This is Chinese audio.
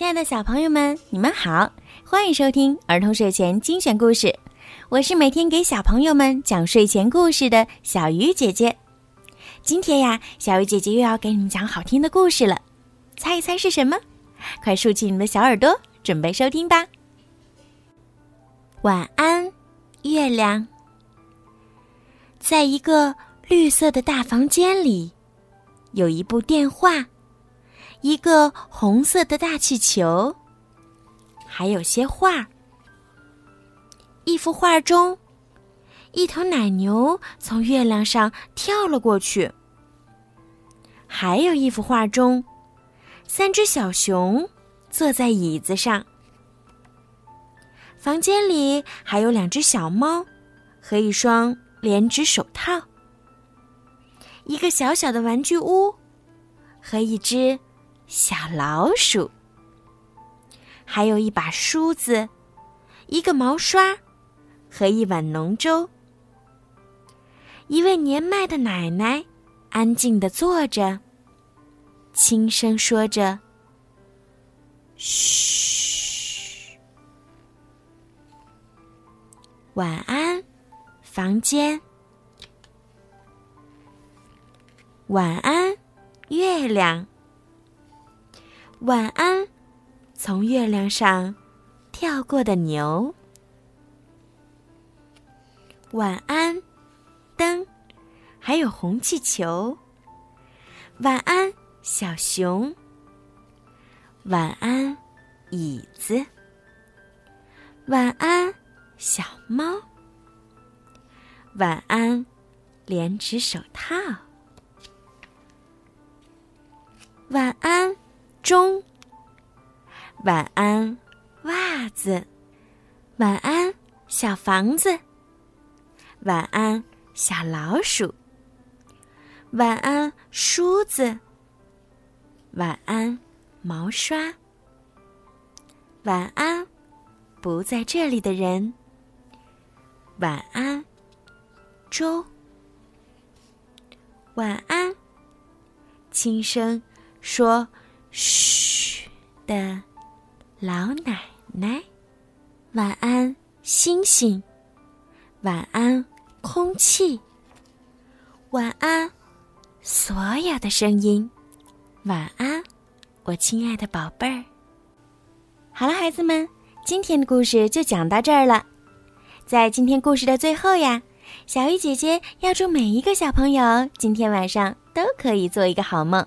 亲爱的小朋友们，你们好，欢迎收听儿童睡前精选故事。我是每天给小朋友们讲睡前故事的小鱼姐姐。今天呀，小鱼姐姐又要给你们讲好听的故事了，猜一猜是什么？快竖起你们的小耳朵，准备收听吧。晚安，月亮。在一个绿色的大房间里，有一部电话，一个红色的大气球，还有些画。一幅画中，一头奶牛从月亮上跳了过去。还有一幅画中，三只小熊坐在椅子上。房间里还有两只小猫和一双。连指手套，一个小小的玩具屋，和一只小老鼠，还有一把梳子，一个毛刷，和一碗浓粥。一位年迈的奶奶安静的坐着，轻声说着：“嘘，晚安。”房间，晚安，月亮。晚安，从月亮上跳过的牛。晚安，灯，还有红气球。晚安，小熊。晚安，椅子。晚安，小猫。晚安，连指手套。晚安，钟。晚安，袜子。晚安，小房子。晚安，小老鼠。晚安，梳子。晚安，毛刷。晚安，不在这里的人。晚安。粥，晚安。轻声说“嘘”的老奶奶，晚安，星星。晚安，空气。晚安，所有的声音。晚安，我亲爱的宝贝儿。好了，孩子们，今天的故事就讲到这儿了。在今天故事的最后呀。小鱼姐姐要祝每一个小朋友今天晚上都可以做一个好梦。